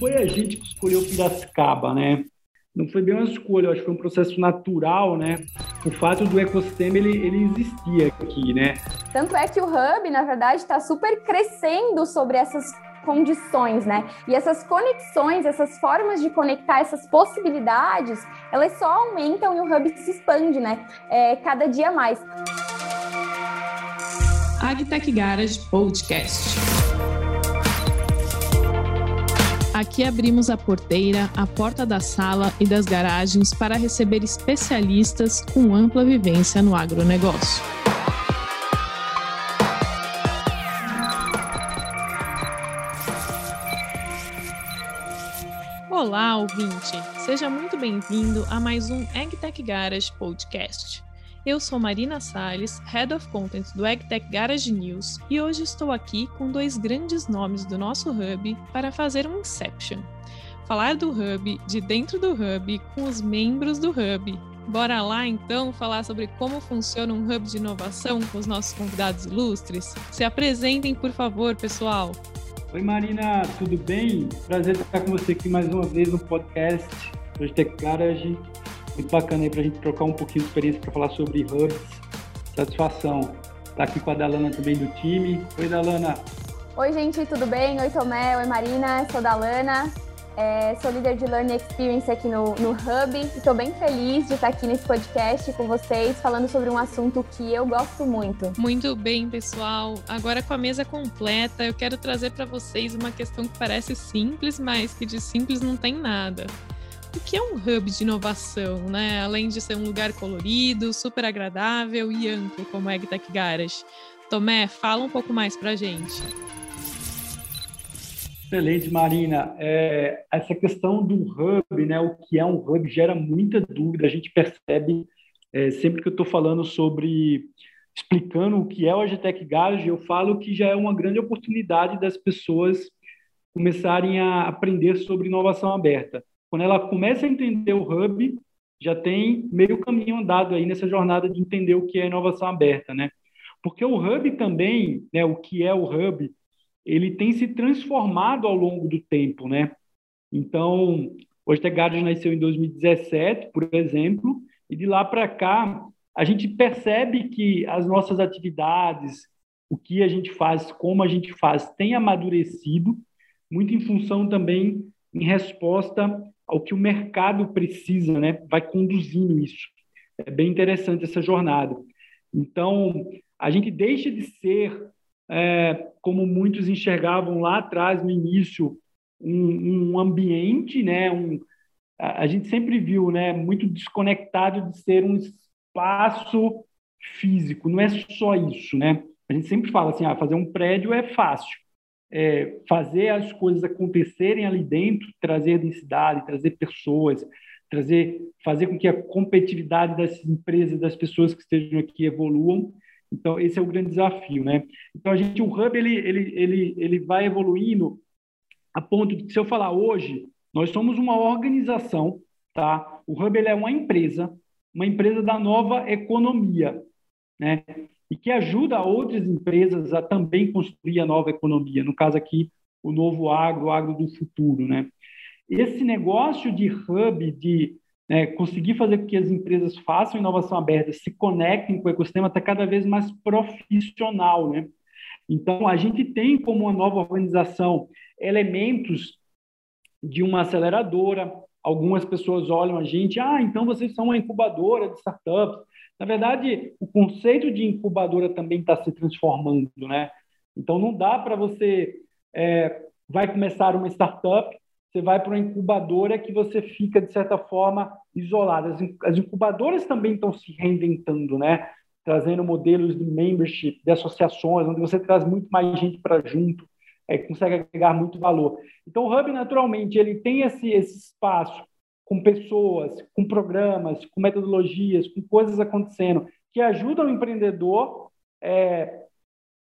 foi a gente que escolheu Piracicaba, né? Não foi bem uma escolha, acho que foi um processo natural, né? O fato do ecossistema ele, ele existia aqui, né? Tanto é que o Hub, na verdade, está super crescendo sobre essas condições, né? E essas conexões, essas formas de conectar essas possibilidades, elas só aumentam e o Hub se expande, né? É, cada dia mais. Agtech Garage Podcast. Aqui abrimos a porteira, a porta da sala e das garagens para receber especialistas com ampla vivência no agronegócio. Olá, ouvinte! Seja muito bem-vindo a mais um AgTech Garage Podcast. Eu sou Marina Salles, Head of Content do EgTech Garage News, e hoje estou aqui com dois grandes nomes do nosso Hub para fazer um Inception. Falar do Hub, de dentro do Hub, com os membros do Hub. Bora lá então falar sobre como funciona um Hub de inovação com os nossos convidados ilustres? Se apresentem, por favor, pessoal. Oi Marina, tudo bem? Prazer estar com você aqui mais uma vez no podcast do EgTech Garage muito bacana aí para a gente trocar um pouquinho de experiência para falar sobre hubs. Satisfação estar tá aqui com a Dalana também do time. Oi, Dalana. Oi, gente, tudo bem? Oi, Tomé. Oi, Marina. Sou Dalana. É, sou líder de Learning Experience aqui no, no Hub e estou bem feliz de estar aqui nesse podcast com vocês, falando sobre um assunto que eu gosto muito. Muito bem, pessoal. Agora com a mesa completa, eu quero trazer para vocês uma questão que parece simples, mas que de simples não tem nada o que é um hub de inovação, né? Além de ser um lugar colorido, super agradável e amplo como a EgTech Garage. Tomé, fala um pouco mais para a gente. Excelente, Marina. É, essa questão do hub, né, o que é um hub, gera muita dúvida. A gente percebe é, sempre que eu estou falando sobre, explicando o que é o EgTech Garage, eu falo que já é uma grande oportunidade das pessoas começarem a aprender sobre inovação aberta. Quando ela começa a entender o hub, já tem meio caminho andado aí nessa jornada de entender o que é inovação aberta, né? Porque o hub também, né, o que é o hub, ele tem se transformado ao longo do tempo, né? Então, o Ostegard nasceu em 2017, por exemplo, e de lá para cá a gente percebe que as nossas atividades, o que a gente faz, como a gente faz, tem amadurecido, muito em função também em resposta ao que o mercado precisa, né? Vai conduzindo isso. É bem interessante essa jornada. Então, a gente deixa de ser, é, como muitos enxergavam lá atrás, no início, um, um ambiente, né? Um, a, a gente sempre viu, né? Muito desconectado de ser um espaço físico. Não é só isso, né? A gente sempre fala assim, ah, fazer um prédio é fácil é, fazer as coisas acontecerem ali dentro, trazer densidade, trazer pessoas, trazer, fazer com que a competitividade das empresas, das pessoas que estejam aqui evoluam. Então esse é o grande desafio, né? Então a gente, o hub ele ele ele ele vai evoluindo a ponto de se eu falar hoje, nós somos uma organização, tá? O hub ele é uma empresa, uma empresa da nova economia, né? E que ajuda outras empresas a também construir a nova economia, no caso aqui, o novo agro, o agro do futuro. Né? Esse negócio de hub, de né, conseguir fazer com que as empresas façam inovação aberta, se conectem com o ecossistema, está cada vez mais profissional. Né? Então, a gente tem como uma nova organização elementos de uma aceleradora. Algumas pessoas olham a gente, ah, então vocês são uma incubadora de startups. Na verdade, o conceito de incubadora também está se transformando, né? Então, não dá para você é, vai começar uma startup, você vai para uma incubadora que você fica de certa forma isolado. As, as incubadoras também estão se reinventando, né? Trazendo modelos de membership, de associações, onde você traz muito mais gente para junto, é, consegue agregar muito valor. Então, o Hub, naturalmente, ele tem esse, esse espaço com pessoas, com programas, com metodologias, com coisas acontecendo que ajudam o empreendedor é,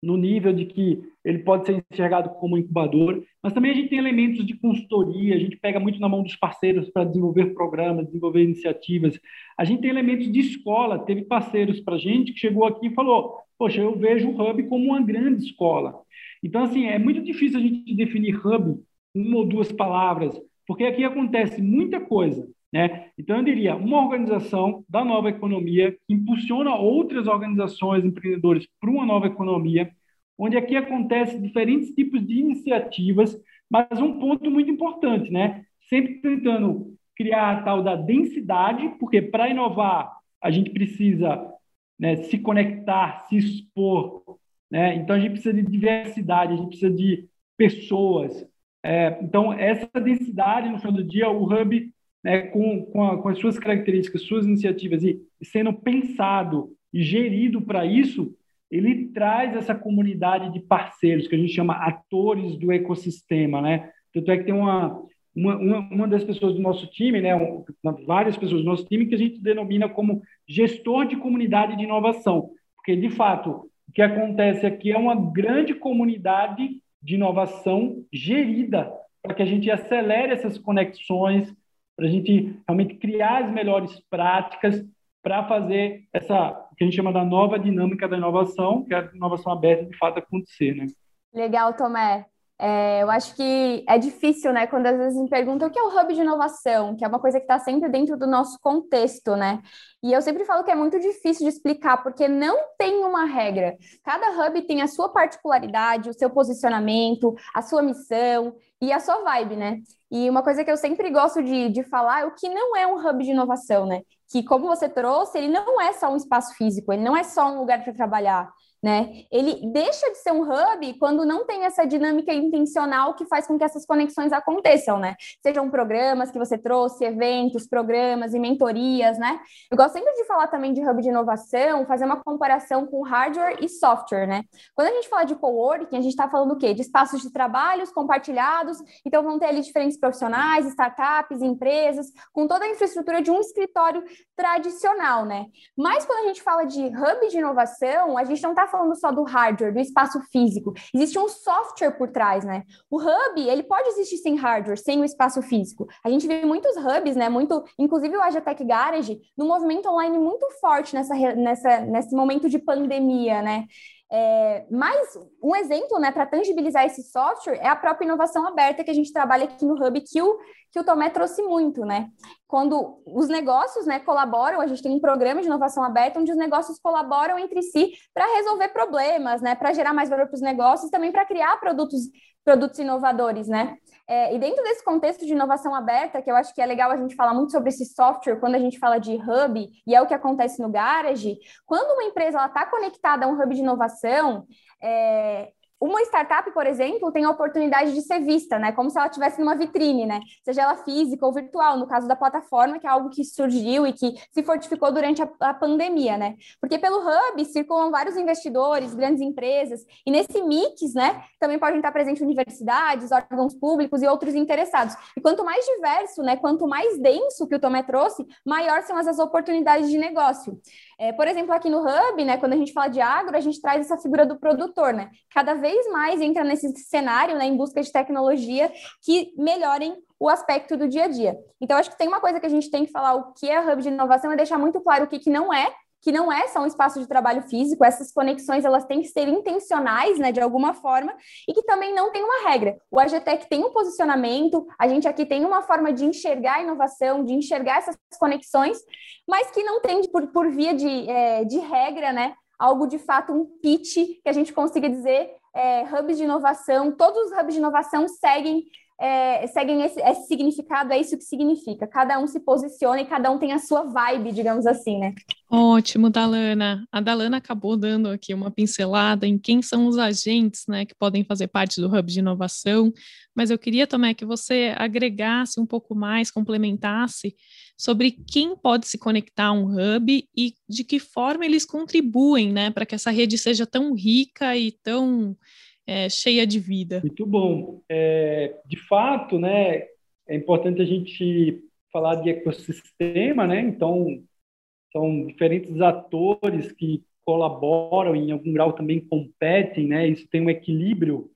no nível de que ele pode ser enxergado como incubador, mas também a gente tem elementos de consultoria, a gente pega muito na mão dos parceiros para desenvolver programas, desenvolver iniciativas. A gente tem elementos de escola, teve parceiros para a gente que chegou aqui e falou: Poxa, eu vejo o Hub como uma grande escola. Então, assim, é muito difícil a gente definir Hub uma ou duas palavras, porque aqui acontece muita coisa. Né? Então, eu diria, uma organização da nova economia que impulsiona outras organizações, empreendedores para uma nova economia, onde aqui acontece diferentes tipos de iniciativas, mas um ponto muito importante, né? Sempre tentando criar a tal da densidade, porque para inovar a gente precisa né, se conectar, se expor, né? Então a gente precisa de diversidade, a gente precisa de pessoas. É, então essa densidade no final do dia, o hub né, com, com, a, com, as suas características, suas iniciativas e sendo pensado e gerido para isso, ele traz essa comunidade de parceiros que a gente chama atores do ecossistema, né? Tanto é que tem uma, uma, uma, das pessoas do nosso time, né, várias pessoas do nosso time que a gente denomina como gestor de comunidade de inovação, porque de fato o que acontece aqui é uma grande comunidade de inovação gerida para que a gente acelere essas conexões, para a gente realmente criar as melhores práticas para fazer essa que a gente chama da nova dinâmica da inovação, que é a inovação aberta de fato acontecer, né? Legal, Tomé. É, eu acho que é difícil, né? Quando às vezes me perguntam o que é o hub de inovação, que é uma coisa que está sempre dentro do nosso contexto, né? E eu sempre falo que é muito difícil de explicar, porque não tem uma regra. Cada hub tem a sua particularidade, o seu posicionamento, a sua missão e a sua vibe, né? E uma coisa que eu sempre gosto de, de falar é o que não é um hub de inovação, né? Que, como você trouxe, ele não é só um espaço físico, ele não é só um lugar para trabalhar né? Ele deixa de ser um hub quando não tem essa dinâmica intencional que faz com que essas conexões aconteçam, né? Sejam programas que você trouxe, eventos, programas e mentorias, né? Eu gosto sempre de falar também de hub de inovação, fazer uma comparação com hardware e software, né? Quando a gente fala de coworking, a gente está falando o quê? De espaços de trabalhos compartilhados, então vão ter ali diferentes profissionais, startups, empresas, com toda a infraestrutura de um escritório tradicional, né? Mas quando a gente fala de hub de inovação, a gente não está falando só do hardware, do espaço físico. Existe um software por trás, né? O hub, ele pode existir sem hardware, sem o espaço físico. A gente vê muitos hubs, né? Muito, inclusive o Agiatec Garage, no movimento online muito forte nessa, nessa, nesse momento de pandemia, né? É, mas um exemplo né, para tangibilizar esse software é a própria inovação aberta que a gente trabalha aqui no Hub, que o, que o Tomé trouxe muito, né? Quando os negócios né, colaboram, a gente tem um programa de inovação aberta onde os negócios colaboram entre si para resolver problemas, né? Para gerar mais valor para os negócios, também para criar produtos, produtos inovadores, né? É, e dentro desse contexto de inovação aberta, que eu acho que é legal a gente falar muito sobre esse software quando a gente fala de hub, e é o que acontece no Garage, quando uma empresa está conectada a um hub de inovação, é, uma startup, por exemplo, tem a oportunidade de ser vista, né? Como se ela estivesse numa vitrine, né? Seja ela física ou virtual, no caso da plataforma, que é algo que surgiu e que se fortificou durante a, a pandemia, né? Porque pelo Hub circulam vários investidores, grandes empresas, e nesse mix, né, também podem estar presentes universidades, órgãos públicos e outros interessados. E quanto mais diverso, né, quanto mais denso que o Tomé trouxe, maior são as oportunidades de negócio. É, por exemplo, aqui no Hub, né, quando a gente fala de agro, a gente traz essa figura do produtor, né? Cada vez mais entra nesse cenário, né, em busca de tecnologia que melhorem o aspecto do dia a dia. Então, acho que tem uma coisa que a gente tem que falar, o que é Hub de inovação, é deixar muito claro o que, que não é, que não é só um espaço de trabalho físico, essas conexões elas têm que ser intencionais, né, de alguma forma, e que também não tem uma regra. O AGTEC tem um posicionamento, a gente aqui tem uma forma de enxergar a inovação, de enxergar essas conexões, mas que não tem por, por via de, é, de regra, né, algo de fato, um pitch que a gente consiga dizer, é, hubs de inovação, todos os hubs de inovação seguem é, seguem esse, esse, significado, é isso que significa. Cada um se posiciona e cada um tem a sua vibe, digamos assim, né? Ótimo, Dalana. A Dalana acabou dando aqui uma pincelada em quem são os agentes, né, que podem fazer parte do Hub de Inovação, mas eu queria também que você agregasse um pouco mais, complementasse sobre quem pode se conectar a um hub e de que forma eles contribuem, né, para que essa rede seja tão rica e tão é, cheia de vida. Muito bom. É, de fato, né, é importante a gente falar de ecossistema, né? Então, são diferentes atores que colaboram e, em algum grau, também competem, né? Isso tem um equilíbrio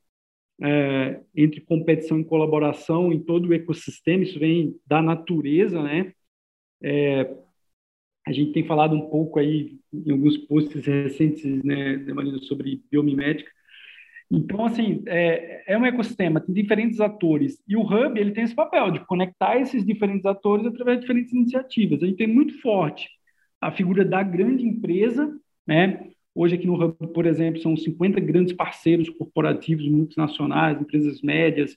é, entre competição e colaboração em todo o ecossistema. Isso vem da natureza, né? É, a gente tem falado um pouco aí em alguns posts recentes, né, Marina, sobre biomimética, Então, assim, é, é um ecossistema, tem diferentes atores. E o Hub, ele tem esse papel de conectar esses diferentes atores através de diferentes iniciativas. A gente tem muito forte a figura da grande empresa, né? Hoje aqui no Hub, por exemplo, são 50 grandes parceiros corporativos multinacionais, empresas médias,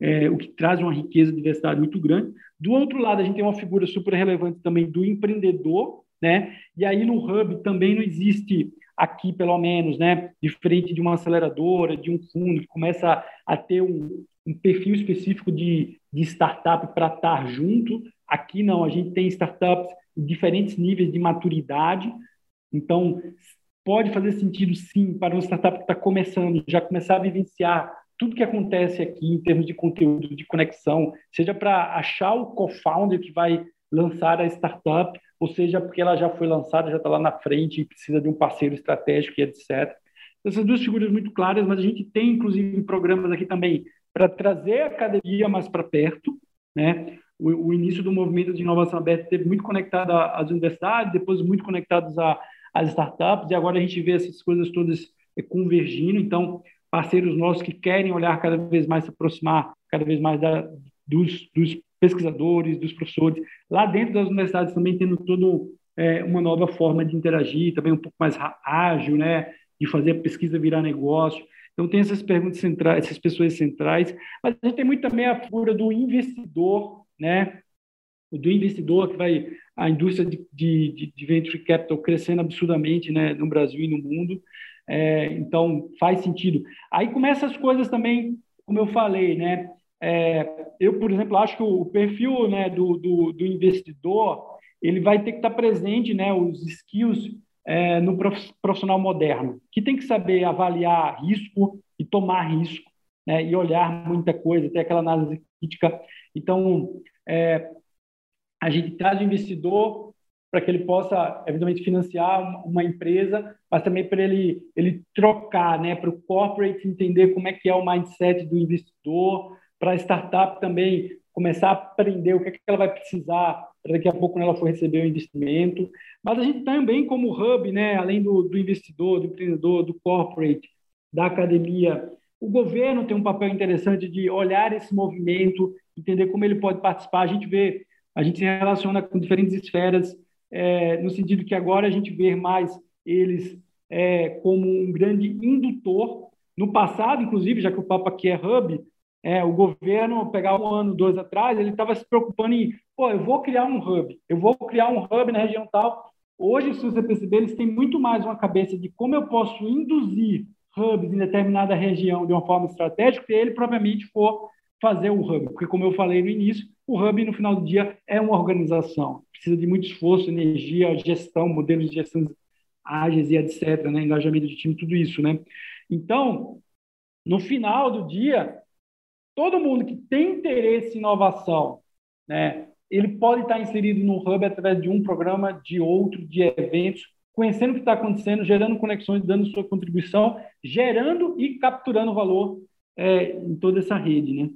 é, o que traz uma riqueza e diversidade muito grande. Do outro lado, a gente tem uma figura super relevante também do empreendedor, né? E aí no Hub também não existe aqui, pelo menos, né? Diferente de uma aceleradora, de um fundo que começa a, ter um, um, perfil específico de, de startup para estar junto. Aqui não, a gente tem startups em diferentes níveis de maturidade. Então, pode fazer sentido sim para uma startup que está começando, já começar a vivenciar tudo que acontece aqui em termos de conteúdo, de conexão, seja para achar o co-founder que vai lançar a startup, ou seja, porque ela já foi lançada, já está lá na frente e precisa de um parceiro estratégico e etc. Essas duas figuras muito claras, mas a gente tem, inclusive, programas aqui também para trazer a academia mais para perto, né? O, o, início do movimento de inovação aberta teve muito conectado às universidades, depois muito conectados às startups, e agora a gente vê essas coisas todas eh, convergindo. Então, parceiros nossos que querem olhar cada vez mais, se aproximar cada vez mais da, dos, dos, pesquisadores, dos professores, lá dentro das universidades também tendo todo é, uma nova forma de interagir, também um pouco mais ágil, né, de fazer a pesquisa virar negócio. Então tem essas perguntas centrais, essas pessoas centrais, mas a gente tem muito também a figura do investidor, né, do investidor que vai a indústria de, de, de venture capital crescendo absurdamente, né, no Brasil e no mundo. É, então, faz sentido. Aí começam as coisas também, como eu falei, né? É, eu, por exemplo, acho que o perfil né, do, do, do, investidor ele vai ter que estar presente, né, os skills é, no profissional moderno, que tem que saber avaliar risco e tomar risco, né, e olhar muita coisa, ter aquela análise crítica. Então, é, a gente traz o investidor para que ele possa, evidentemente, financiar uma empresa, mas também para ele, ele trocar, né, para o corporate entender como é que é o mindset do investidor, para a startup também começar a aprender o que, é que ela vai precisar para daqui a pouco ela for receber o investimento. Mas a gente também, como hub, né, além do, do investidor, do empreendedor, do corporate, da academia, o governo tem um papel interessante de olhar esse movimento, entender como ele pode participar. A gente vê, a gente se relaciona com diferentes esferas é, no sentido que agora a gente vê mais eles é, como um grande indutor. No passado, inclusive, já que o papo aqui é hub, é, o governo, pegar um ano, dois atrás, ele estava se preocupando em, pô, eu vou criar um hub, eu vou criar um hub na região tal. Hoje, se você perceber, eles têm muito mais uma cabeça de como eu posso induzir hubs em determinada região de uma forma estratégica, se ele propriamente for fazer o hub. Porque, como eu falei no início, o hub, no final do dia, é uma organização. Precisa de muito esforço, energia, gestão, modelos de gestão ágeis e etc., né? engajamento de time, tudo isso. Né? Então, no final do dia, todo mundo que tem interesse em inovação, né, ele pode estar inserido no Hub através de um programa, de outro, de eventos, conhecendo o que está acontecendo, gerando conexões, dando sua contribuição, gerando e capturando valor é, em toda essa rede, né?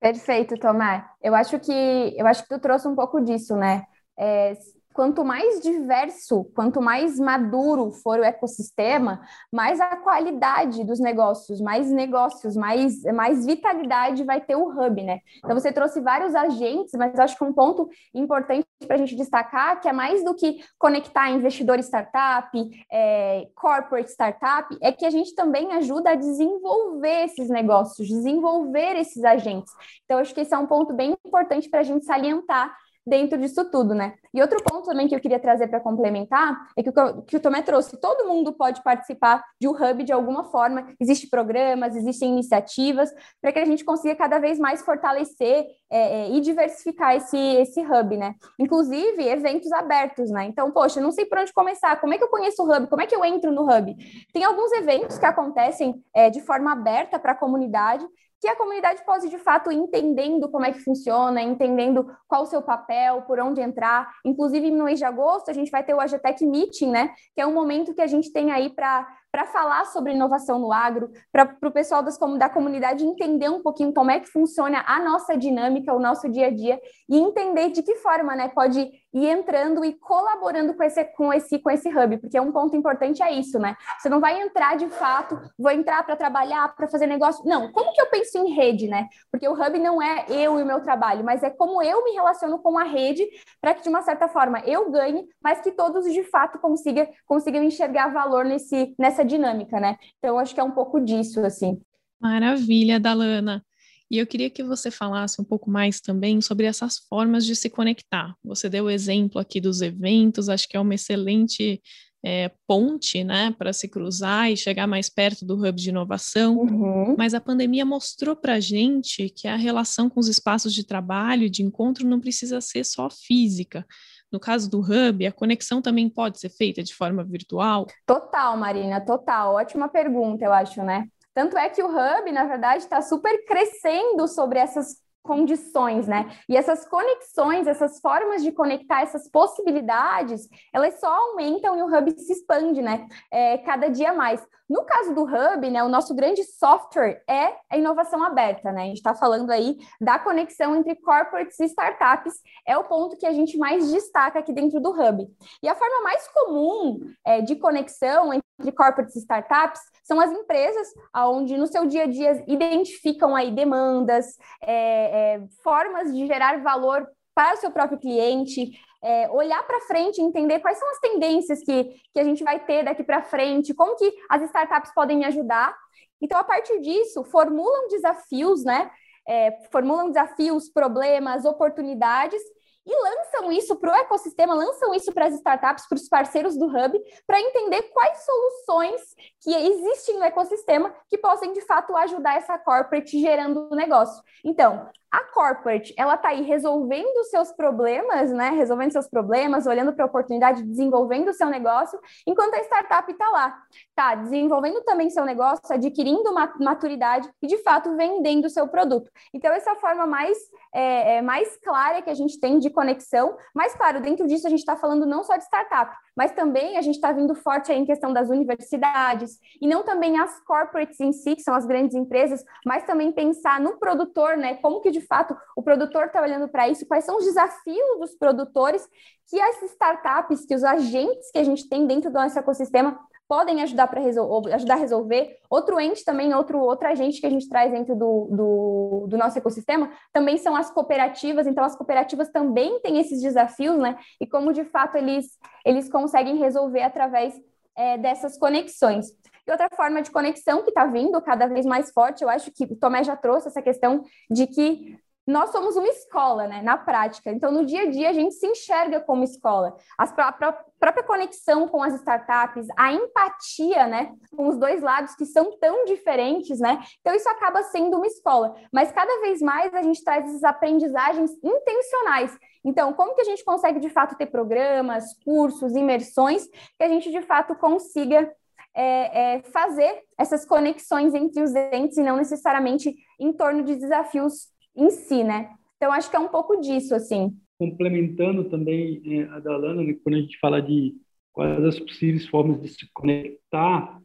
Perfeito, Tomar. Eu acho que eu acho que tu trouxe um pouco disso, né? É, quanto mais diverso, quanto mais maduro for o ecossistema, mais a qualidade dos negócios, mais negócios, mais, mais vitalidade vai ter o hub, né? Então você trouxe vários agentes, mas acho que um ponto importante para a gente destacar que é mais do que conectar investidor startup, é, corporate startup, é que a gente também ajuda a desenvolver esses negócios, desenvolver esses agentes. Então acho que esse é um ponto bem importante para a gente salientar dentro disso tudo, né? E outro ponto também que eu queria trazer para complementar é que o que o Tomé trouxe, todo mundo pode participar de um hub de alguma forma, existem programas, existem iniciativas para que a gente consiga cada vez mais fortalecer é, é, e diversificar esse, esse hub, né? Inclusive eventos abertos, né? Então, poxa, não sei por onde começar, como é que eu conheço o hub, como é que eu entro no hub? Tem alguns eventos que acontecem é, de forma aberta para a comunidade, que a comunidade possa, de fato, entendendo como é que funciona, entendendo qual o seu papel, por onde entrar. Inclusive, no mês de agosto, a gente vai ter o AGTEC Meeting, né? Que é um momento que a gente tem aí para para falar sobre inovação no agro, para o pessoal das, da comunidade entender um pouquinho como é que funciona a nossa dinâmica, o nosso dia a dia, e entender de que forma né, pode ir entrando e colaborando com esse, com esse, com esse hub, porque um ponto importante é isso, né? Você não vai entrar de fato, vou entrar para trabalhar, para fazer negócio. Não, como que eu penso em rede, né? Porque o hub não é eu e o meu trabalho, mas é como eu me relaciono com a rede para que, de uma certa forma, eu ganhe, mas que todos de fato consigam, consigam enxergar valor nesse, nessa dinâmica, né? Então, acho que é um pouco disso, assim. Maravilha, Dalana. E eu queria que você falasse um pouco mais também sobre essas formas de se conectar. Você deu o exemplo aqui dos eventos, acho que é uma excelente é, ponte né, para se cruzar e chegar mais perto do hub de inovação. Uhum. Mas a pandemia mostrou para a gente que a relação com os espaços de trabalho e de encontro não precisa ser só física. No caso do Hub, a conexão também pode ser feita de forma virtual? Total, Marina, total. Ótima pergunta, eu acho, né? Tanto é que o Hub, na verdade, está super crescendo sobre essas condições, né? E essas conexões, essas formas de conectar essas possibilidades, elas só aumentam e o Hub se expande, né? É, cada dia mais. No caso do Hub, né, o nosso grande software é a inovação aberta, né? A gente está falando aí da conexão entre corporates e startups, é o ponto que a gente mais destaca aqui dentro do Hub. E a forma mais comum é, de conexão entre corporates e startups são as empresas onde no seu dia a dia identificam aí demandas, é, é, formas de gerar valor para o seu próprio cliente, é, olhar para frente, entender quais são as tendências que, que a gente vai ter daqui para frente, como que as startups podem me ajudar. Então, a partir disso, formulam desafios, né? É, formulam desafios, problemas, oportunidades e lançam isso para o ecossistema, lançam isso para as startups, para os parceiros do Hub, para entender quais soluções que existem no ecossistema que possam, de fato, ajudar essa corporate gerando o negócio. Então, a corporate, ela está aí resolvendo seus problemas, né? Resolvendo seus problemas, olhando para a oportunidade, desenvolvendo o seu negócio, enquanto a startup está lá, tá desenvolvendo também seu negócio, adquirindo maturidade e, de fato, vendendo o seu produto. Então, essa é a forma mais, é, é, mais clara que a gente tem de conexão. Mas, claro, dentro disso a gente está falando não só de startup, mas também a gente está vindo forte aí em questão das universidades, e não também as corporates em si, que são as grandes empresas, mas também pensar no produtor, né? Como que de fato o produtor está olhando para isso, quais são os desafios dos produtores que as startups, que os agentes que a gente tem dentro do nosso ecossistema podem ajudar para resol ajudar a resolver. Outro ente também, outro, outro agente que a gente traz dentro do, do, do, nosso ecossistema, também são as cooperativas. Então, as cooperativas também têm esses desafios, né? E como de fato eles, eles conseguem resolver através é, dessas conexões. E outra forma de conexão que está vindo cada vez mais forte, eu acho que o Tomé já trouxe essa questão de que nós somos uma escola, né, na prática. Então, no dia a dia, a gente se enxerga como escola. A própria conexão com as startups, a empatia, né, com os dois lados que são tão diferentes, né? Então, isso acaba sendo uma escola. Mas cada vez mais a gente traz essas aprendizagens intencionais. Então, como que a gente consegue, de fato, ter programas, cursos, imersões, que a gente, de fato, consiga é, é, fazer essas conexões entre os entes e não necessariamente em torno de desafios em si, né? Então, acho que é um pouco disso, assim. Complementando também é, a da Lana, né, quando a gente fala de quais as possíveis formas de se conectar,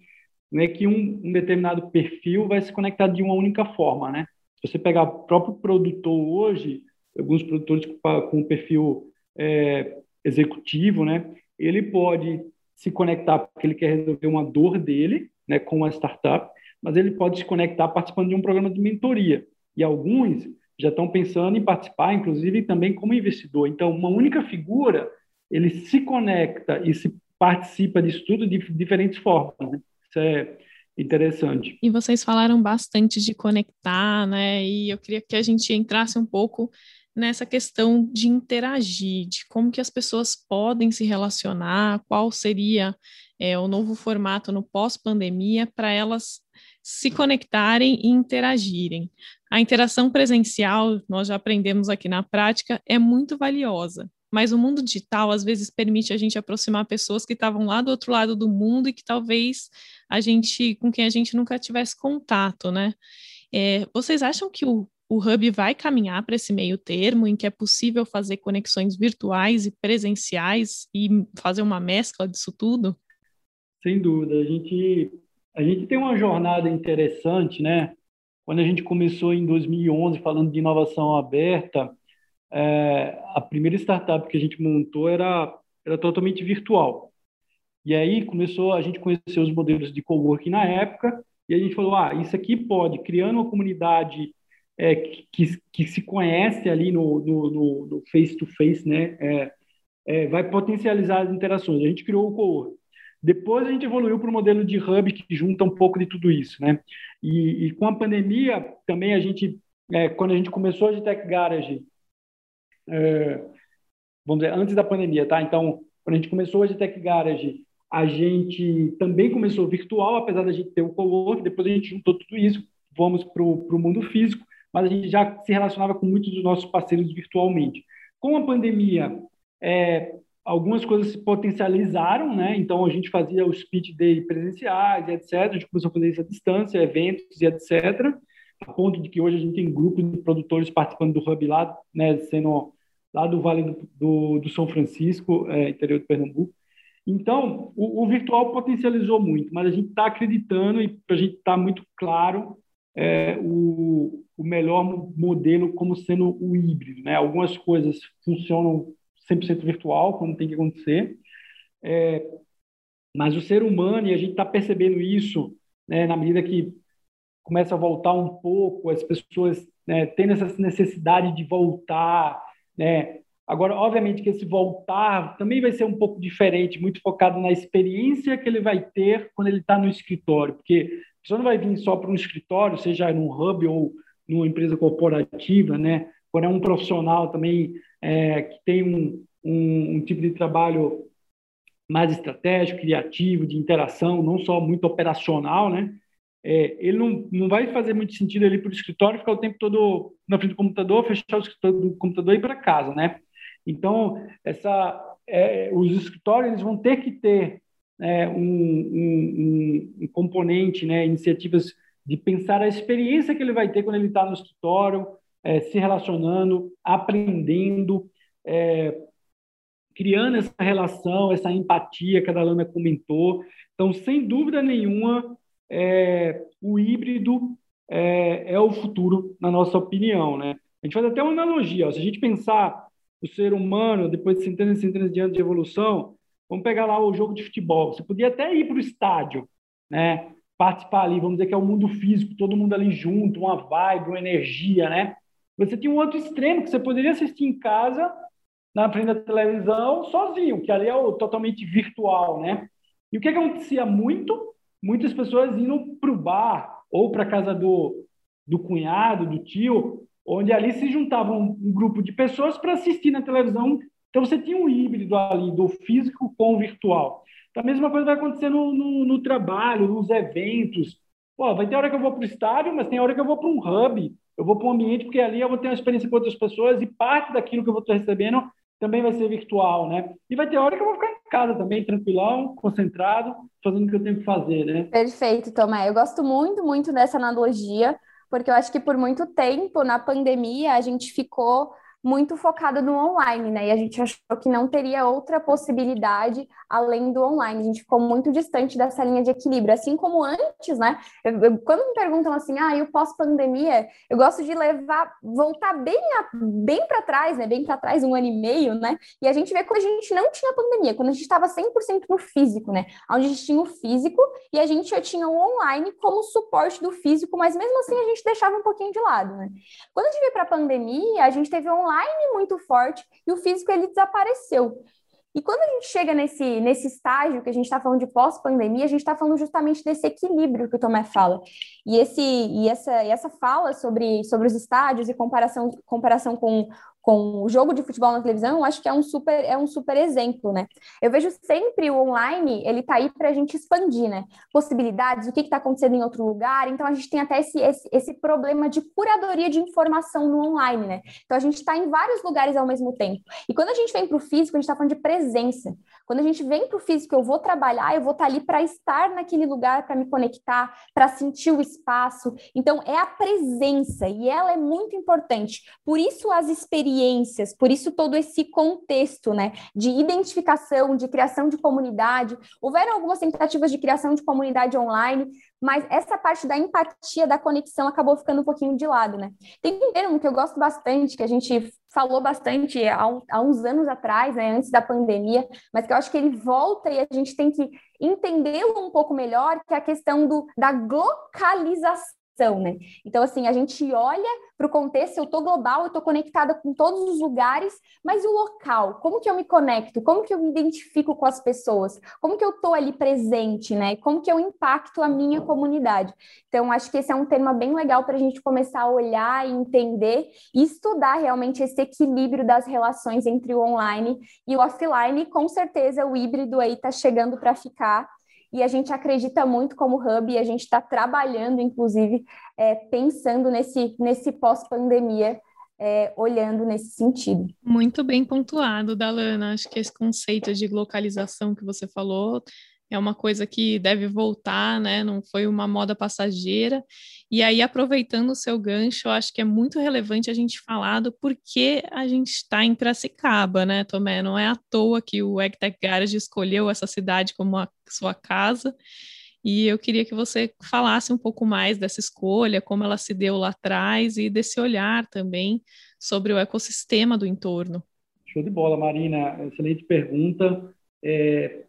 não é que um, um, determinado perfil vai se conectar de uma única forma, né? Se você pegar o próprio produtor hoje, alguns produtores com perfil é, executivo, né? Ele pode se conectar porque ele quer resolver uma dor dele, né, com uma startup, mas ele pode se conectar participando de um programa de mentoria. E alguns já estão pensando em participar, inclusive também como investidor. Então, uma única figura, ele se conecta e se participa disso tudo de diferentes formas. Né? Isso é interessante. E vocês falaram bastante de conectar, né? E eu queria que a gente entrasse um pouco nessa questão de interagir, de como que as pessoas podem se relacionar, qual seria é, o novo formato no pós-pandemia para elas se conectarem e interagirem. A interação presencial, nós já aprendemos aqui na prática, é muito valiosa. Mas o mundo digital às vezes permite a gente aproximar pessoas que estavam lá do outro lado do mundo e que talvez a gente, com quem a gente nunca tivesse contato, né? É, vocês acham que o, o Hub vai caminhar para esse meio termo em que é possível fazer conexões virtuais e presenciais e fazer uma mescla disso tudo? Sem dúvida. A gente, a gente tem uma jornada interessante, né? Quando a gente começou em 2011 falando de inovação aberta, é, a primeira startup que a gente montou era, era totalmente virtual. E aí começou, a gente conheceu os modelos de coworking na época, e a gente falou, ah, isso aqui pode, criando uma comunidade é, que, que se conhece ali no, no, no face-to-face, -face, né, é, é, vai potencializar as interações. A gente criou o coworking. Depois a gente evoluiu para o modelo de hub que junta um pouco de tudo isso, né? E, e com a pandemia também a gente, é, quando a gente começou a Gtech Garage, é, vamos dizer, antes da pandemia, tá? Então, quando a gente começou a Gtech Garage, a gente também começou virtual, apesar da gente ter o co-work, depois a gente juntou tudo isso, fomos para o mundo físico, mas a gente já se relacionava com muitos dos nossos parceiros virtualmente. Com a pandemia, é, algumas coisas se potencializaram, né? Então a gente fazia os speech day presenciais, etc. A gente começou a fazer isso à distância, eventos e etc. A ponto de que hoje a gente tem grupos de produtores participando do hub lá, né? Sendo lá do Vale do, do, do São Francisco, é, interior de Pernambuco. Então, o, o, virtual potencializou muito, mas a gente está acreditando e a gente está muito claro é, o, o melhor modelo como sendo o híbrido. Né? Algumas coisas funcionam 100% virtual, quando tem que acontecer, é, mas o ser humano, e a gente está percebendo isso né, na medida que começa a voltar um pouco, as pessoas né, tendo essa necessidade de voltar, né, Agora, obviamente que esse voltar também vai ser um pouco diferente, muito focado na experiência que ele vai ter quando ele está no escritório, porque a pessoa não vai vir só para um escritório, seja num hub ou numa empresa corporativa, né? Quando é um profissional também é, que tem um, um, um tipo de trabalho mais estratégico, criativo, de interação, não só muito operacional, né? É, ele não, não vai fazer muito sentido ir para o escritório ficar o tempo todo na frente do computador, fechar o escritório do computador e ir para casa, né? Então, essa, é, os escritórios eles vão ter que ter é, um, um, um, componente, né, iniciativas de pensar a experiência que ele vai ter quando ele está no escritório, é, se relacionando, aprendendo, é, criando essa relação, essa empatia que a Dalana comentou. Então, sem dúvida nenhuma, é, o híbrido é, é, o futuro, na nossa opinião. Né? A gente faz até uma analogia. Ó, se a gente pensar o ser humano, depois de centenas e centenas de anos de evolução, vamos pegar lá o jogo de futebol. Você podia até ir para o estádio, né? participar ali, vamos dizer que é o mundo físico, todo mundo ali junto, uma vibe, uma energia, né? Você tinha um outro extremo que você poderia assistir em casa, na frente da televisão, sozinho, que ali é o totalmente virtual, né? E o que acontecia muito? Muitas pessoas indo para o bar ou para casa do, do cunhado, do tio, onde ali se juntavam um grupo de pessoas para assistir na televisão. Então você tinha um híbrido ali do físico com o virtual. Então, a mesma coisa vai acontecer no, no, no trabalho, nos eventos. Pô, vai ter hora que eu vou para o estádio, mas tem hora que eu vou para um hub, eu vou para um ambiente, porque ali eu vou ter uma experiência com outras pessoas e parte daquilo que eu vou estar recebendo também vai ser virtual, né? E vai ter hora que eu vou ficar em casa também, tranquilão, concentrado, fazendo o que eu tenho que fazer, né? Perfeito, Tomé. Eu gosto muito, muito dessa analogia, porque eu acho que por muito tempo, na pandemia, a gente ficou muito focado no online, né? E a gente achou que não teria outra possibilidade além do online. A gente ficou muito distante dessa linha de equilíbrio, assim como antes, né? Eu, eu, quando me perguntam assim, ah, e o pós-pandemia, eu gosto de levar, voltar bem, bem para trás, né? Bem para trás, um ano e meio, né? E a gente vê quando a gente não tinha pandemia, quando a gente estava 100% no físico, né? Onde a gente tinha o físico e a gente já tinha o online como suporte do físico, mas mesmo assim a gente deixava um pouquinho de lado, né? Quando a gente veio para a pandemia, a gente teve online online muito forte e o físico ele desapareceu. E quando a gente chega nesse, nesse estágio que a gente está falando de pós-pandemia, a gente está falando justamente desse equilíbrio que o Tomé fala. E, esse, e, essa, e essa fala sobre, sobre os estádios e comparação, comparação com com o jogo de futebol na televisão, eu acho que é um super, é um super exemplo, né? Eu vejo sempre o online, ele tá aí para a gente expandir, né? Possibilidades, o que está acontecendo em outro lugar. Então, a gente tem até esse, esse, esse problema de curadoria de informação no online, né? Então, a gente está em vários lugares ao mesmo tempo. E quando a gente vem para o físico, a gente está falando de presença. Quando a gente vem para o físico, eu vou trabalhar, eu vou estar tá ali para estar naquele lugar, para me conectar, para sentir o espaço. Então, é a presença, e ela é muito importante. Por isso, as experiências experiências, por isso todo esse contexto, né, de identificação, de criação de comunidade. Houveram algumas tentativas de criação de comunidade online, mas essa parte da empatia, da conexão, acabou ficando um pouquinho de lado, né? Tem um termo que eu gosto bastante, que a gente falou bastante há, há uns anos atrás, né, antes da pandemia, mas que eu acho que ele volta e a gente tem que entendê-lo um pouco melhor, que é a questão do, da globalização né? Então, assim, a gente olha para o contexto, eu estou global, eu estou conectada com todos os lugares, mas o local, como que eu me conecto? Como que eu me identifico com as pessoas? Como que eu estou ali presente, né? Como que eu impacto a minha comunidade? Então, acho que esse é um tema bem legal para a gente começar a olhar e entender e estudar realmente esse equilíbrio das relações entre o online e o offline. Com certeza, o híbrido aí está chegando para ficar e a gente acredita muito como hub e a gente está trabalhando, inclusive, é, pensando nesse, nesse pós-pandemia, é, olhando nesse sentido. Muito bem pontuado, Dalana. Acho que esse conceito de localização que você falou é uma coisa que deve voltar, né? Não foi uma moda passageira. E aí, aproveitando o seu gancho, eu acho que é muito relevante a gente falar do porquê a gente está em Piracicaba, né, Tomé? Não é à toa que o EgTech Garage escolheu essa cidade como a sua casa. E eu queria que você falasse um pouco mais dessa escolha, como ela se deu lá atrás e desse olhar também sobre o ecossistema do entorno. Show de bola, Marina. Excelente pergunta. É,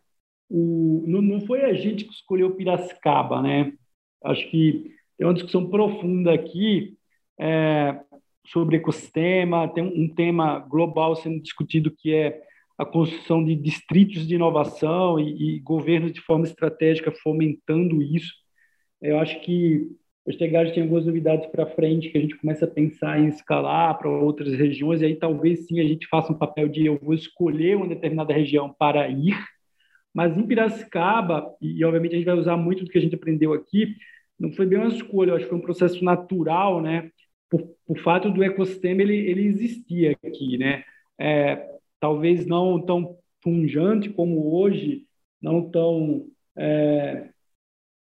o, não, não foi a gente que escolheu Piracicaba, né? Acho que tem uma discussão profunda aqui é, sobre ecossistema, tem um, um tema global sendo discutido que é a construção de distritos de inovação e, e governos de forma estratégica fomentando isso. Eu acho que os Tegares tem algumas novidades para frente que a gente começa a pensar em escalar para outras regiões, e aí talvez sim a gente faça um papel de eu vou escolher uma determinada região para ir, mas em Piracicaba, e obviamente a gente vai usar muito do que a gente aprendeu aqui, não foi bem uma escolha, acho que foi um processo natural, né? Por, por fato do ecossistema ele, ele existia aqui, né? É, talvez não tão punjante como hoje, não tão é,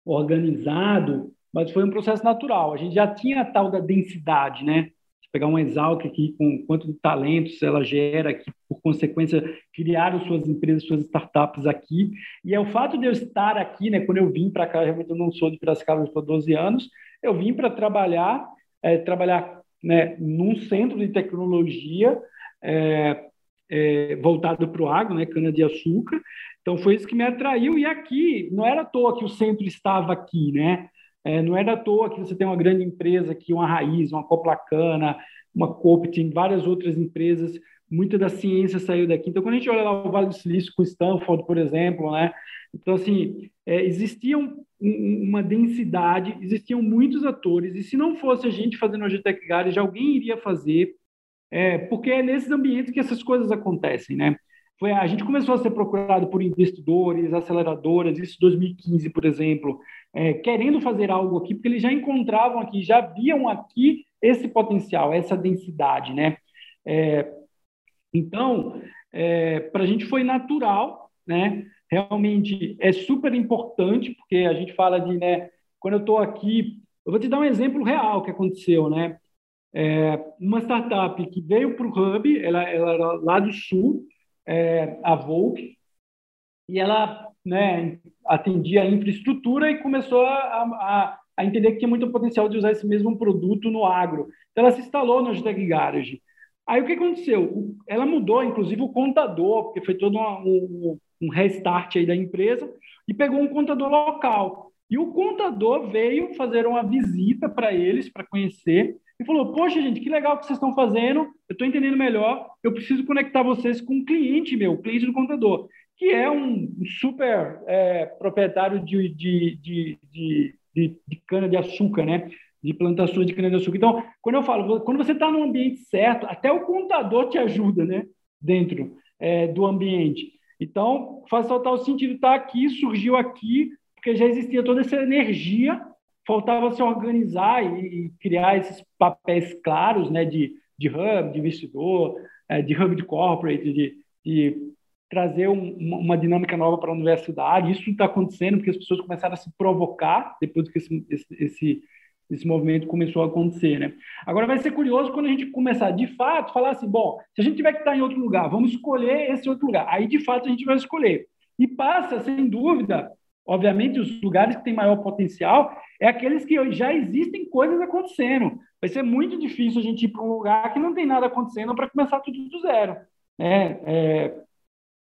organizado, mas foi um processo natural. A gente já tinha a tal da densidade, né? Pegar um Exalc aqui com quanto talentos ela gera, que por consequência criaram suas empresas, suas startups aqui. E é o fato de eu estar aqui, né, quando eu vim para cá, realmente eu não sou de Piracicaba, eu estou 12 anos, eu vim para trabalhar, é, trabalhar né, num centro de tecnologia é, é, voltado para o agro, né, cana-de-açúcar. Então foi isso que me atraiu. E aqui, não era à toa que o centro estava aqui, né? É, não é da toa que você tem uma grande empresa aqui, uma Raiz, uma Coplacana, uma Copt, várias outras empresas, muita da ciência saiu daqui. Então, quando a gente olha lá o Vale do Silício com Stanford, por exemplo, né? Então, assim, é, existia um, um, uma densidade, existiam muitos atores, e se não fosse a gente fazendo o GTEC Garage, alguém iria fazer, é, porque é nesses ambientes que essas coisas acontecem, né? Foi, a gente começou a ser procurado por investidores, aceleradoras, isso em 2015, por exemplo, é, querendo fazer algo aqui, porque eles já encontravam aqui, já viam aqui esse potencial, essa densidade, né? É, então, é, para a gente foi natural, né? Realmente é super importante, porque a gente fala de, né? Quando eu estou aqui, eu vou te dar um exemplo real que aconteceu, né? É, uma startup que veio para o Hub, ela, ela era lá do Sul, é, a Volk, e ela né, atendia a infraestrutura e começou a, a, a, entender que tinha muito potencial de usar esse mesmo produto no agro. Então, ela se instalou no Agitec Garage. Aí, o que aconteceu? Ela mudou, inclusive, o contador, porque foi todo um, um restart aí da empresa, e pegou um contador local. E o contador veio fazer uma visita para eles, para conhecer, e falou: Poxa, gente, que legal que vocês estão fazendo, eu estou entendendo melhor, eu preciso conectar vocês com um cliente meu, cliente do contador, que é um super é, proprietário de, de, de, de, de, de cana-de-açúcar, né? De plantações de cana-de-açúcar. Então, quando eu falo, quando você está no ambiente certo, até o contador te ajuda, né? Dentro é, do ambiente. Então, faz total sentido estar aqui, surgiu aqui, porque já existia toda essa energia faltava se organizar e, e criar esses papéis claros né, de, de hub, de investidor, é, de hub de corporate, de, de trazer um, uma dinâmica nova para a universidade. Isso está acontecendo porque as pessoas começaram a se provocar depois que esse, esse, esse, movimento começou a acontecer, né? Agora vai ser curioso quando a gente começar de fato falar assim, bom, se a gente tiver que estar em outro lugar, vamos escolher esse outro lugar. Aí de fato a gente vai escolher. E passa, sem dúvida, obviamente os lugares que têm maior potencial é aqueles que já existem coisas acontecendo. Vai ser muito difícil a gente ir para um lugar que não tem nada acontecendo para começar tudo do zero. É, é,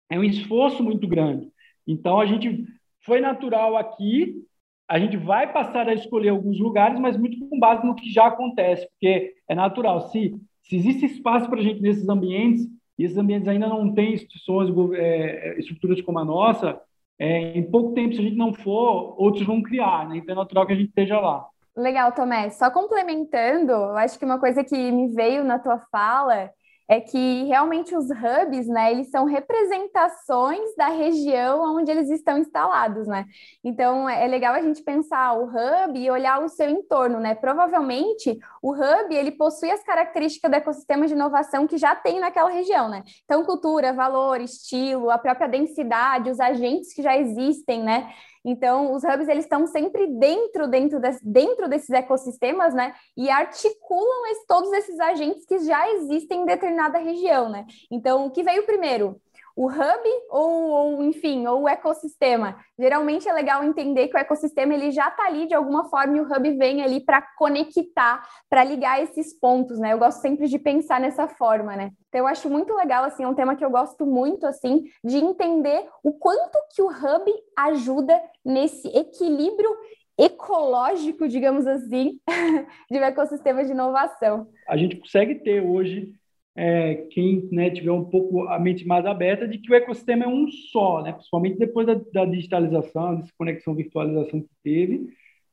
é um esforço muito grande. Então a gente foi natural aqui a gente vai passar a escolher alguns lugares, mas muito com base no que já acontece, porque é natural. Se, se existe espaço para a gente nesses ambientes, e esses ambientes ainda não têm instituições, é, estruturas como a nossa, é, em pouco tempo, se a gente não for, outros vão criar, né? Então é natural que a gente esteja lá. Legal, Tomé. Só complementando, eu acho que uma coisa que me veio na tua fala é que realmente os hubs, né, eles são representações da região onde eles estão instalados, né? Então é legal a gente pensar o hub e olhar o seu entorno, né? Provavelmente o hub ele possui as características do ecossistema de inovação que já tem naquela região, né? Então cultura, valor, estilo, a própria densidade, os agentes que já existem, né? Então, os hubs eles estão sempre dentro, dentro, de, dentro desses ecossistemas, né? E articulam esse, todos esses agentes que já existem em determinada região, né? Então, o que veio primeiro? O hub ou, ou, enfim, ou o ecossistema. Geralmente é legal entender que o ecossistema ele já está ali de alguma forma e o hub vem ali para conectar, para ligar esses pontos, né? Eu gosto sempre de pensar nessa forma, né? Então eu acho muito legal assim, é um tema que eu gosto muito assim de entender o quanto que o hub ajuda nesse equilíbrio ecológico, digamos assim, de um ecossistema de inovação. A gente consegue ter hoje é, quem né, tiver um pouco a mente mais aberta de que o ecossistema é um só, né? principalmente depois da, da digitalização, dessa conexão virtualização que teve,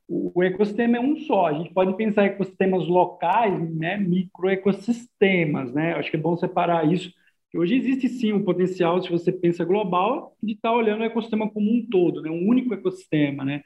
o, o, ecossistema é um só. A gente pode pensar em ecossistemas locais, né, microecossistemas, né? Acho que é bom separar isso. Hoje existe sim um potencial, se você pensa global, de estar tá olhando o ecossistema como um todo, né? um único ecossistema. Né?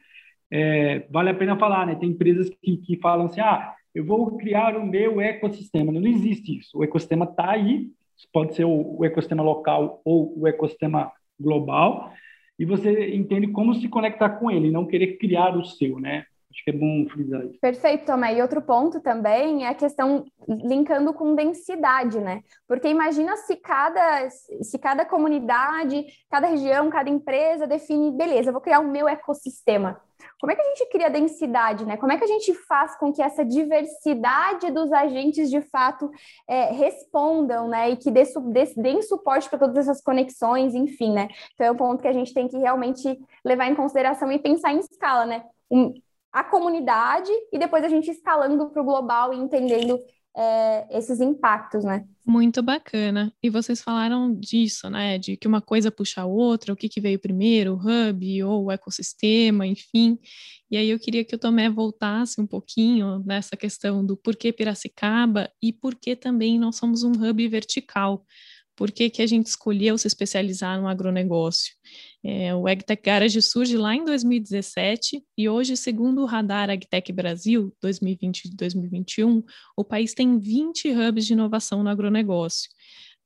É, vale a pena falar, né? tem empresas que, que falam assim, ah, eu vou criar o meu ecossistema. Não existe isso. O ecossistema está aí, pode ser o, ecossistema local ou o ecossistema global, e você entende como se conectar com ele, não querer criar o seu, né? Acho que é bom frisar isso. Perfeito, Tomé. E outro ponto também é a questão linkando com densidade, né? Porque imagina se cada, se cada comunidade, cada região, cada empresa define, beleza, vou criar o meu ecossistema. Como é que a gente cria densidade, né? Como é que a gente faz com que essa diversidade dos agentes de fato é, respondam, né? E que dê, dê, deem suporte para todas essas conexões, enfim, né? Então é um ponto que a gente tem que realmente levar em consideração e pensar em escala, né? Um, a comunidade e depois a gente escalando para o global e entendendo é, esses impactos, né? Muito bacana. E vocês falaram disso, né? De que uma coisa puxa a outra, o que, que veio primeiro, o hub ou o ecossistema, enfim. E aí eu queria que o Tomé voltasse um pouquinho nessa questão do porquê Piracicaba e por que também nós somos um hub vertical. Por que, que a gente escolheu se especializar no agronegócio? É, o AgTech Garage surge lá em 2017 e hoje, segundo o Radar AgTech Brasil 2020-2021, o país tem 20 hubs de inovação no agronegócio.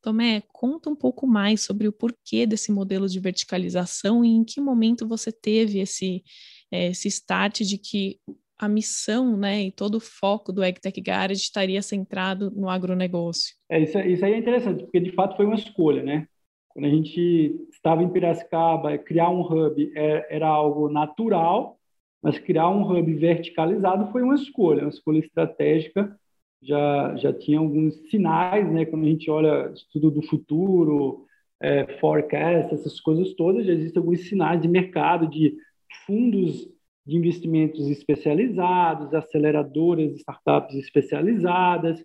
Tomé, conta um pouco mais sobre o porquê desse modelo de verticalização e em que momento você teve esse, é, esse start de que a missão né, e todo o foco do AgTech Garage estaria centrado no agronegócio. É, isso, isso aí é interessante, porque de fato foi uma escolha, né? Quando a gente estava em Piracicaba, criar um hub era, é, era algo natural, mas criar um hub verticalizado foi uma escolha, uma escolha estratégica. Já, já tinha alguns sinais, né? Quando a gente olha estudo do futuro, é, forecast, essas coisas todas, já existem alguns sinais de mercado, de fundos de investimentos especializados, aceleradoras, startups especializadas,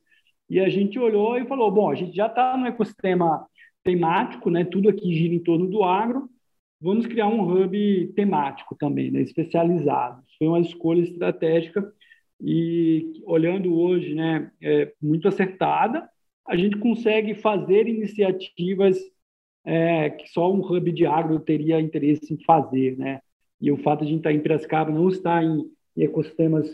e a gente olhou e falou, bom, a gente já está no ecossistema temático, né? Tudo aqui gira em torno do agro. Vamos criar um hub temático também, né? especializado. Foi uma escolha estratégica e olhando hoje, né, é muito acertada. A gente consegue fazer iniciativas é, que só um hub de agro teria interesse em fazer, né? E o fato de a gente estar em Piracicaba, não estar em, em ecossistemas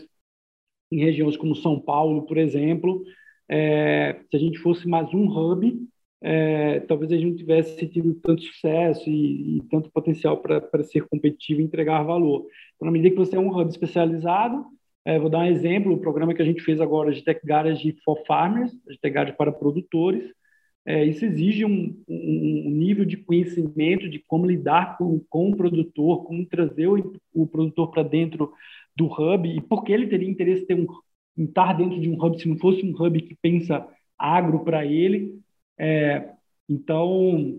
em regiões como São Paulo, por exemplo, é, se a gente fosse mais um hub, é, talvez a gente não tivesse tido tanto sucesso e, e tanto potencial para ser competitivo e entregar valor. Então, na medida que você é um hub especializado, É, vou dar um exemplo, o programa que a gente fez agora de Tech Garage for Farmers, de Tech Garage para produtores, é, isso exige um, um, nível de conhecimento de como lidar com, com o produtor, como trazer o, o produtor para dentro do hub e por que ele teria interesse em, ter um, estar dentro de um hub se não fosse um hub que pensa agro para ele. É, então,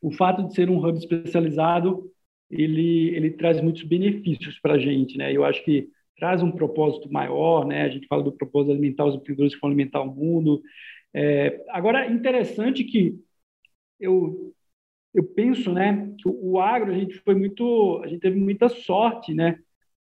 o fato de ser um hub especializado, ele, ele traz muitos benefícios para a gente, né? Eu acho que traz um propósito maior, né? A gente fala do propósito alimentar os empreendedores que vão alimentar o mundo, é, agora, interessante que eu, eu penso, né, que o, agro, a gente foi muito, a gente teve muita sorte, né,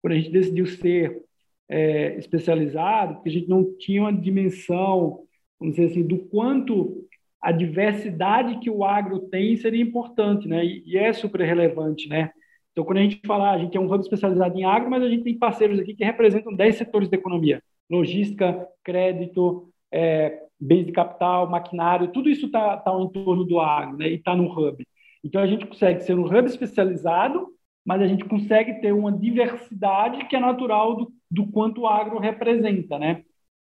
quando a gente decidiu ser é, especializado, porque a gente não tinha uma dimensão, vamos dizer assim, do quanto a diversidade que o agro tem seria importante, né, e, e é super relevante, né. Então, quando a gente fala, a gente é um hub especializado em agro, mas a gente tem parceiros aqui que representam 10 setores da economia, logística, crédito, é, bens de capital, maquinário, tudo isso está tá em torno do agro né, e está no hub. Então, a gente consegue ser um hub especializado, mas a gente consegue ter uma diversidade que é natural do, do quanto o agro representa. Né?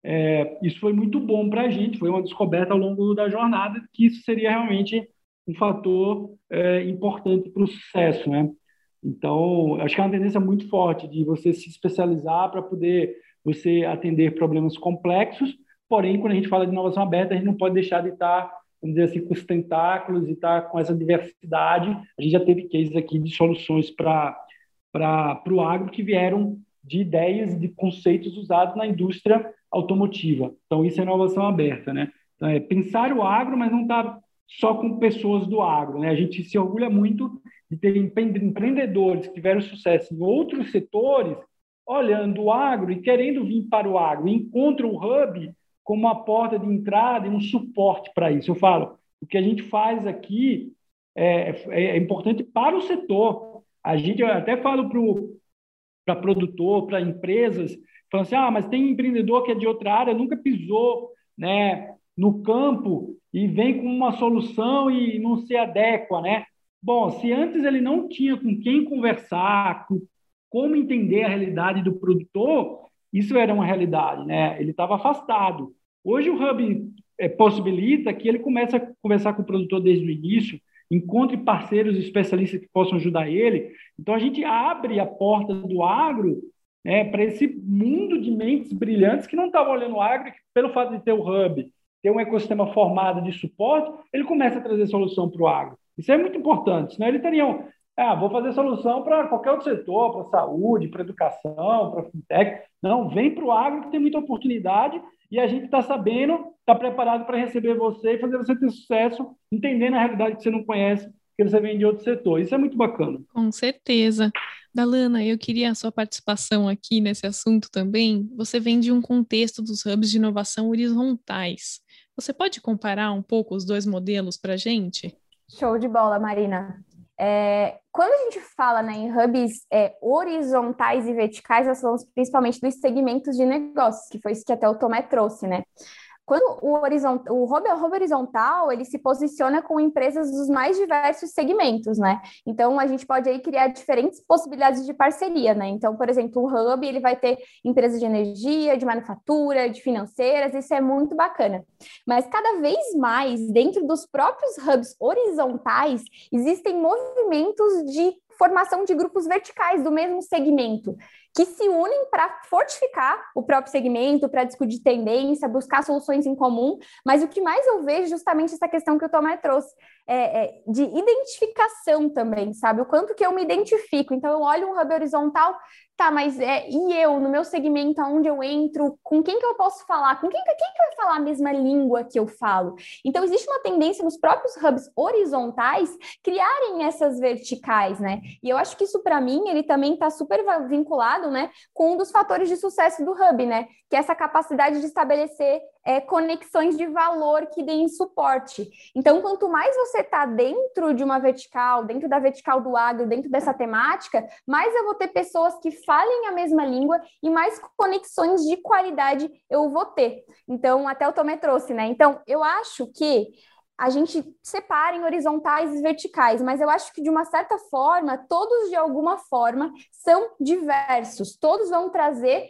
É, isso foi muito bom para a gente, foi uma descoberta ao longo da jornada que isso seria realmente um fator é, importante para o sucesso. Né? Então, acho que é uma tendência muito forte de você se especializar para poder você atender problemas complexos, Porém, quando a gente fala de inovação aberta, a gente não pode deixar de estar, vamos dizer assim, com os tentáculos e estar com essa diversidade. A gente já teve cases aqui de soluções para o agro que vieram de ideias, de conceitos usados na indústria automotiva. Então, isso é inovação aberta, né? Então, é pensar o agro, mas não estar só com pessoas do agro, né? A gente se orgulha muito de ter empreendedores que tiveram sucesso em outros setores, olhando o agro e querendo vir para o agro, encontram o hub como uma porta de entrada e um suporte para isso. Eu falo, o que a gente faz aqui é, é, é importante para o setor. A gente eu até falo para produtor, para empresas, falando assim, ah, mas tem empreendedor que é de outra área, nunca pisou né, no campo e vem com uma solução e não se adequa, né? Bom, se antes ele não tinha com quem conversar, com como entender a realidade do produtor, isso era uma realidade, né? Ele estava afastado. Hoje o Hub é, possibilita que ele comece a conversar com o produtor desde o início, encontre parceiros especialistas que possam ajudar ele. Então a gente abre a porta do agro né, para esse mundo de mentes brilhantes que não estavam olhando o agro, que pelo fato de ter o Hub, ter um ecossistema formado de suporte, ele começa a trazer solução para o agro. Isso é muito importante, senão ele teriam ah, vou fazer solução para qualquer outro setor, para saúde, para educação, para fintech. Não, vem para o agro que tem muita oportunidade e a gente está sabendo, está preparado para receber você e fazer você ter sucesso, entendendo a realidade que você não conhece, que você vem de outro setor. Isso é muito bacana. Com certeza. Dalana, eu queria a sua participação aqui nesse assunto também. Você vem de um contexto dos hubs de inovação horizontais. Você pode comparar um pouco os dois modelos para a gente? Show de bola, Marina. É, quando a gente fala né, em hubs é, horizontais e verticais, nós falamos principalmente dos segmentos de negócios, que foi isso que até o Tomé trouxe, né? Quando o, horizont, o hub, o hub horizontal, ele se posiciona com empresas dos mais diversos segmentos, né? Então, a gente pode aí criar diferentes possibilidades de parceria, né? Então, por exemplo, o hub, ele vai ter empresas de energia, de manufatura, de financeiras, isso é muito bacana. Mas cada vez mais, dentro dos próprios hubs horizontais, existem movimentos de formação de grupos verticais do mesmo segmento que se unem para fortificar o próprio segmento, para discutir tendência, buscar soluções em comum. Mas o que mais eu vejo é justamente essa questão que o Tomé trouxe, é, é, de identificação também, sabe? O quanto que eu me identifico. Então, eu olho um hub horizontal, tá, mas é, e eu, no meu segmento, aonde eu entro, com quem que eu posso falar? Com quem, quem que vai falar a mesma língua que eu falo? Então, existe uma tendência nos próprios hubs horizontais criarem essas verticais, né? E eu acho que isso, para mim, ele também está super vinculado, né, com um dos fatores de sucesso do hub, né? Que é essa capacidade de estabelecer é, conexões de valor que deem suporte. Então, quanto mais você está dentro de uma vertical, dentro da vertical do agro, dentro dessa temática, mais eu vou ter pessoas que falem a mesma língua e mais conexões de qualidade eu vou ter. Então, até o Tomé trouxe, né? Então, eu acho que a gente separa em horizontais e verticais, mas eu acho que de uma certa forma, todos de alguma forma são diversos, todos vão trazer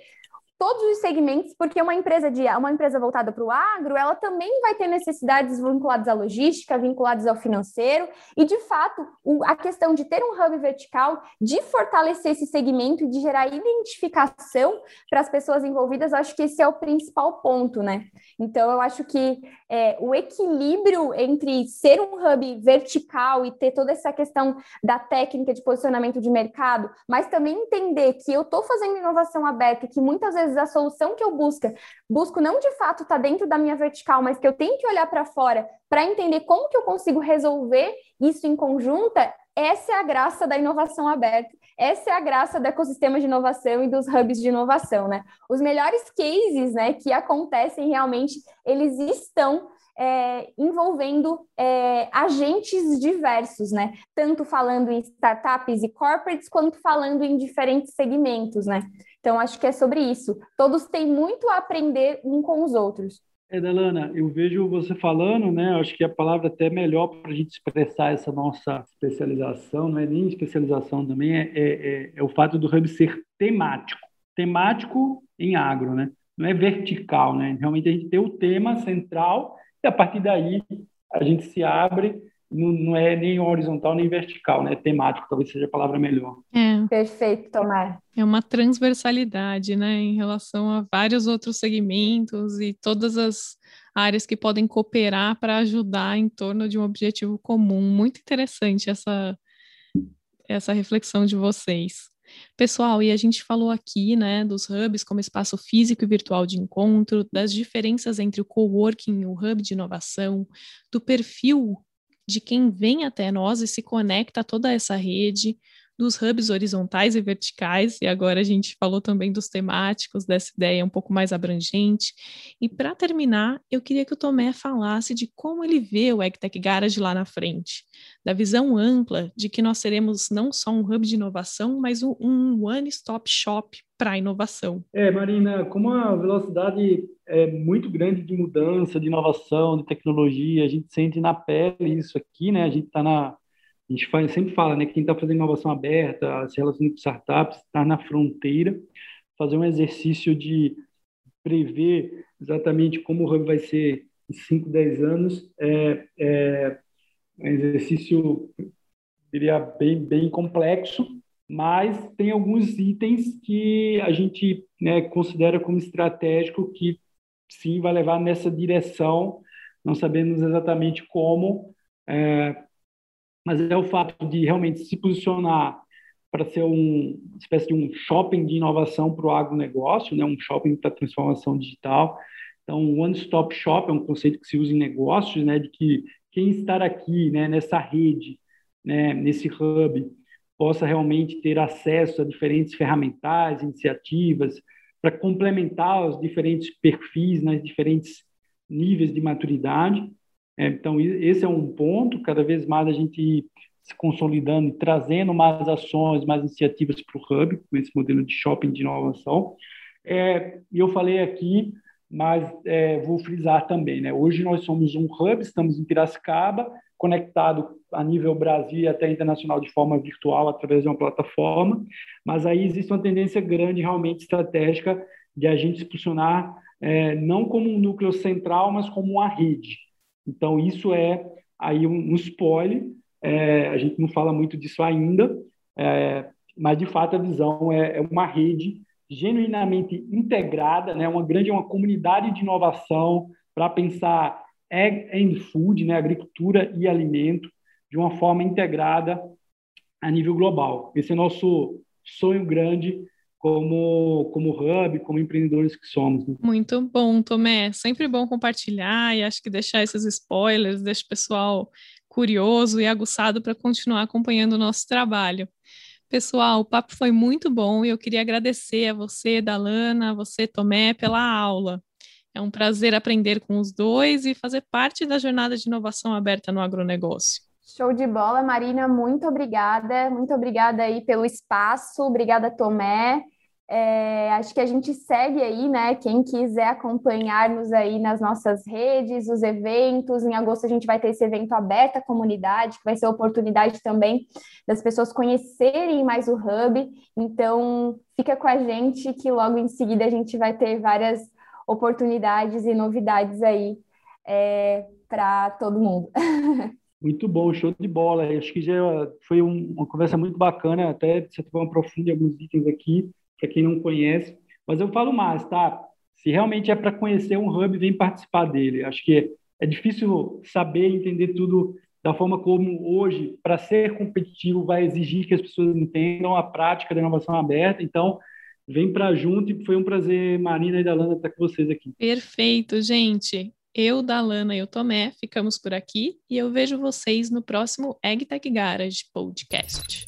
todos os segmentos, porque uma empresa de uma empresa voltada para o agro, ela também vai ter necessidades vinculadas à logística, vinculadas ao financeiro, e de fato, a questão de ter um hub vertical, de fortalecer esse segmento e de gerar identificação para as pessoas envolvidas, acho que esse é o principal ponto, né? Então, eu acho que é, o equilíbrio entre ser um hub vertical e ter toda essa questão da técnica de posicionamento de mercado, mas também entender que eu estou fazendo inovação aberta, que muitas vezes a solução que eu busco, busco não de fato está dentro da minha vertical, mas que eu tenho que olhar para fora para entender como que eu consigo resolver isso em conjunta, essa é a graça da inovação aberta. Essa é a graça do ecossistema de inovação e dos hubs de inovação, né? Os melhores cases, né, que acontecem realmente, eles estão é, envolvendo é, agentes diversos, né? Tanto falando em startups e corporates, quanto falando em diferentes segmentos, né? Então, acho que é sobre isso. Todos têm muito a aprender um com os outros. É, Dalana, eu vejo você falando, né? Acho que a palavra até é melhor para a gente expressar essa nossa especialização, não é nem especialização também, é, é, é, é o fato do hub ser temático. Temático em agro, né? Não é vertical, né? Realmente a gente tem o tema central e a partir daí a gente se abre, não, não é nem horizontal nem vertical, né? Temático, talvez seja a palavra melhor. É. Perfeito, Tomar. É uma transversalidade, né, em relação a vários outros segmentos e todas as áreas que podem cooperar para ajudar em torno de um objetivo comum. Muito interessante essa, essa reflexão de vocês. Pessoal, e a gente falou aqui, né, dos hubs como espaço físico e virtual de encontro, das diferenças entre o coworking e o hub de inovação, do perfil de quem vem até nós e se conecta a toda essa rede, dos hubs horizontais e verticais, e agora a gente falou também dos temáticos, dessa ideia um pouco mais abrangente. E para terminar, eu queria que o Tomé falasse de como ele vê o EgTech Garage lá na frente, da visão ampla de que nós seremos não só um hub de inovação, mas um, one-stop shop para a inovação. É, Marina, como a velocidade é muito grande de mudança, de inovação, de tecnologia, a gente sente na pele isso aqui, né? A gente está na a gente faz, sempre fala, né, quem está fazendo inovação aberta, se relacionando com startups, está na fronteira, fazer um exercício de prever exatamente como o Hub vai ser em 5, 10 anos, é, é um exercício, diria, bem, bem complexo, mas tem alguns itens que a gente né, considera como estratégico que sim vai levar nessa direção, não sabemos exatamente como, é, mas é o fato de realmente se posicionar para ser um, uma espécie de um shopping de inovação para o agronegócio, né? um shopping para transformação digital. Então, um one-stop shop é um conceito que se usa em negócios, né? de que quem estar aqui né? nessa rede, né? nesse hub, possa realmente ter acesso a diferentes ferramentais, iniciativas, para complementar os diferentes perfis, nas né? diferentes níveis de maturidade. É, então, esse é um ponto, cada vez mais a gente se consolidando e trazendo mais ações, mais iniciativas para o Hub, com esse modelo de shopping de inovação. É, e eu falei aqui, mas é, vou frisar também, né? Hoje nós somos um Hub, estamos em Piracicaba, conectado a nível Brasil e até internacional de forma virtual através de uma plataforma, mas aí existe uma tendência grande, realmente estratégica, de a gente se posicionar é, não como um núcleo central, mas como uma rede. Então, isso é aí um, um spoiler, é, a gente não fala muito disso ainda, é, mas, de fato, a visão é, é, uma rede genuinamente integrada, né, uma grande uma comunidade de inovação para pensar ag and food, né, agricultura e alimento, de uma forma integrada a nível global. Esse é nosso sonho grande como, como hub, como empreendedores que somos. Né? Muito bom, Tomé. Sempre bom compartilhar e acho que deixar esses spoilers deixa o pessoal curioso e aguçado para continuar acompanhando o nosso trabalho. Pessoal, o papo foi muito bom e eu queria agradecer a você, Dalana, a você, Tomé, pela aula. É um prazer aprender com os dois e fazer parte da jornada de inovação aberta no agronegócio. Show de bola, Marina, muito obrigada. Muito obrigada aí pelo espaço. Obrigada, Tomé. É, acho que a gente segue aí, né? Quem quiser acompanhar-nos aí nas nossas redes, os eventos. Em agosto a gente vai ter esse evento aberto à comunidade, que vai ser oportunidade também das pessoas conhecerem mais o Hub. Então, fica com a gente que logo em seguida a gente vai ter várias oportunidades e novidades aí é, para todo mundo. Muito bom, show de bola. Acho que já foi uma conversa muito bacana, até de certa forma profunda alguns itens aqui para quem não conhece. Mas eu falo mais, tá? Se realmente é para conhecer um hub, vem participar dele. Acho que é difícil saber entender tudo da forma como hoje, para ser competitivo, vai exigir que as pessoas entendam a prática da inovação aberta. Então, vem para junto e foi um prazer, Marina e Dalana, estar com vocês aqui. Perfeito, gente. Eu, Dalana e o Tomé ficamos por aqui e eu vejo vocês no próximo EggTech Garage Podcast.